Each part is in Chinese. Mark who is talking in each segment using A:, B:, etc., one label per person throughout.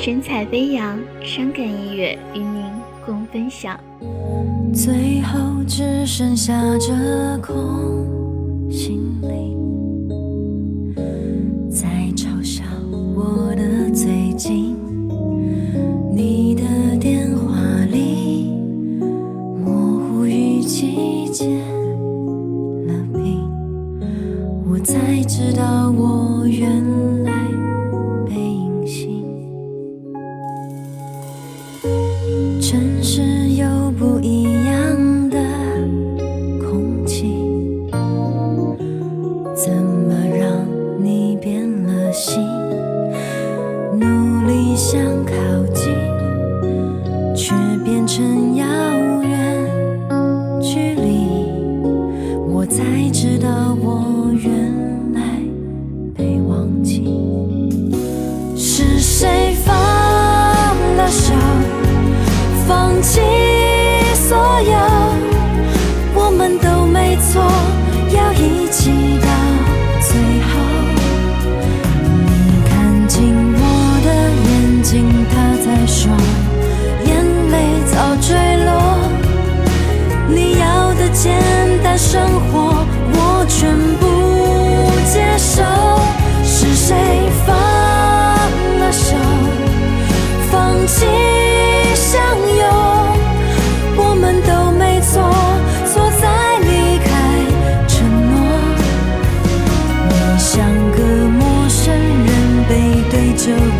A: 神采飞扬，伤感音乐与您共分享。
B: 最后只剩下这空心灵，在嘲笑我的最近。你的电话里，模糊语气结了冰，我才知道我原来。的心？努力想靠近，却变成遥远距离。我才知道我原来被忘记，是谁放了手？放弃所有，生活，我全部接受。是谁放了手，放弃相拥？我们都没错，错在离开承诺。你像个陌生人，背对着。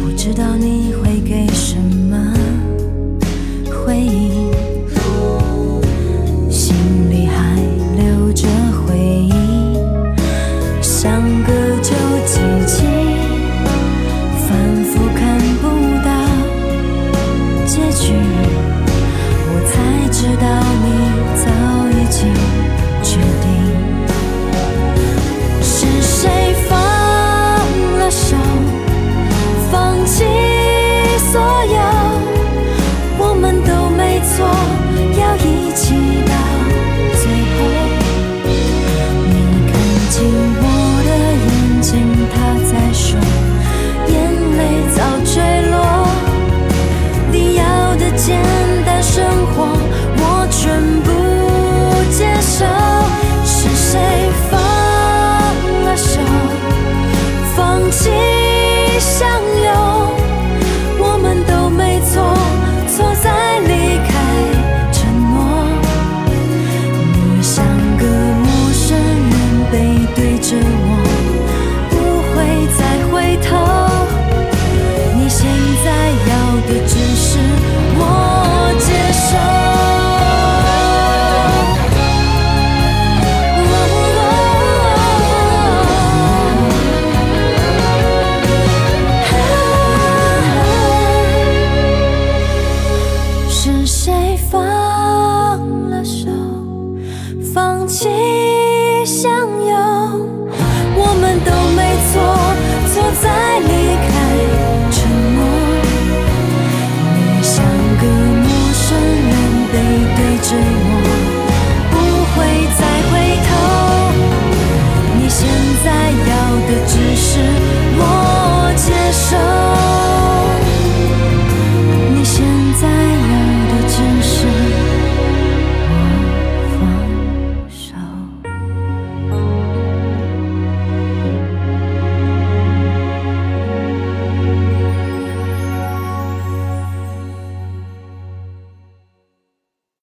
B: 不知道你。